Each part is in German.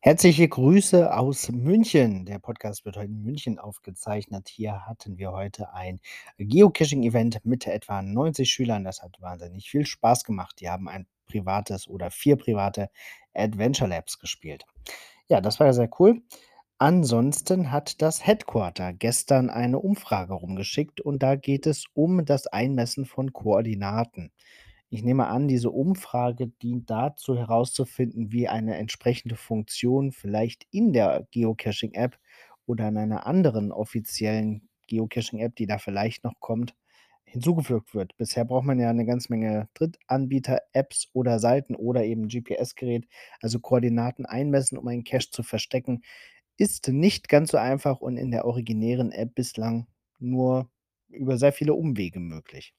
Herzliche Grüße aus München. Der Podcast wird heute in München aufgezeichnet. Hier hatten wir heute ein Geocaching-Event mit etwa 90 Schülern. Das hat wahnsinnig viel Spaß gemacht. Die haben ein privates oder vier private Adventure Labs gespielt. Ja, das war sehr cool. Ansonsten hat das Headquarter gestern eine Umfrage rumgeschickt und da geht es um das Einmessen von Koordinaten. Ich nehme an, diese Umfrage dient dazu, herauszufinden, wie eine entsprechende Funktion vielleicht in der Geocaching-App oder in einer anderen offiziellen Geocaching-App, die da vielleicht noch kommt, hinzugefügt wird. Bisher braucht man ja eine ganze Menge Drittanbieter-Apps oder Seiten oder eben GPS-Gerät, also Koordinaten einmessen, um einen Cache zu verstecken, ist nicht ganz so einfach und in der originären App bislang nur über sehr viele Umwege möglich.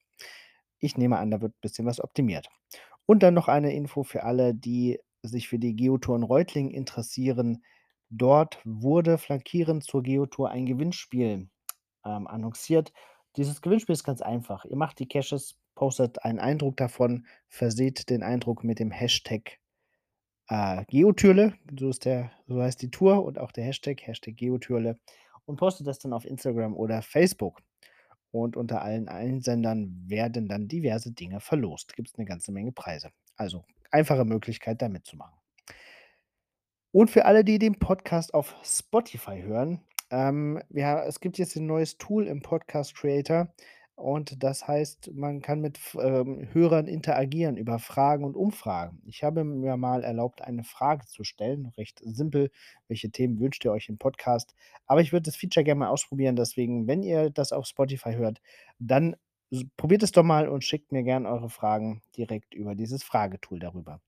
Ich nehme an, da wird ein bisschen was optimiert. Und dann noch eine Info für alle, die sich für die Geotour in Reutlingen interessieren. Dort wurde flankierend zur Geotour ein Gewinnspiel ähm, annonciert. Dieses Gewinnspiel ist ganz einfach. Ihr macht die Caches, postet einen Eindruck davon, verseht den Eindruck mit dem Hashtag äh, Geotürle, so, ist der, so heißt die Tour und auch der Hashtag, Hashtag Geotürle, und postet das dann auf Instagram oder Facebook. Und unter allen Einsendern werden dann diverse Dinge verlost. Gibt es eine ganze Menge Preise. Also einfache Möglichkeit, da mitzumachen. Und für alle, die den Podcast auf Spotify hören, ähm, ja, es gibt jetzt ein neues Tool im Podcast Creator. Und das heißt, man kann mit ähm, Hörern interagieren über Fragen und Umfragen. Ich habe mir mal erlaubt, eine Frage zu stellen, recht simpel. Welche Themen wünscht ihr euch im Podcast? Aber ich würde das Feature gerne mal ausprobieren. Deswegen, wenn ihr das auf Spotify hört, dann probiert es doch mal und schickt mir gerne eure Fragen direkt über dieses Fragetool darüber.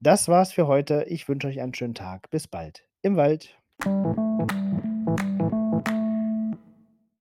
Das war's für heute. Ich wünsche euch einen schönen Tag. Bis bald im Wald.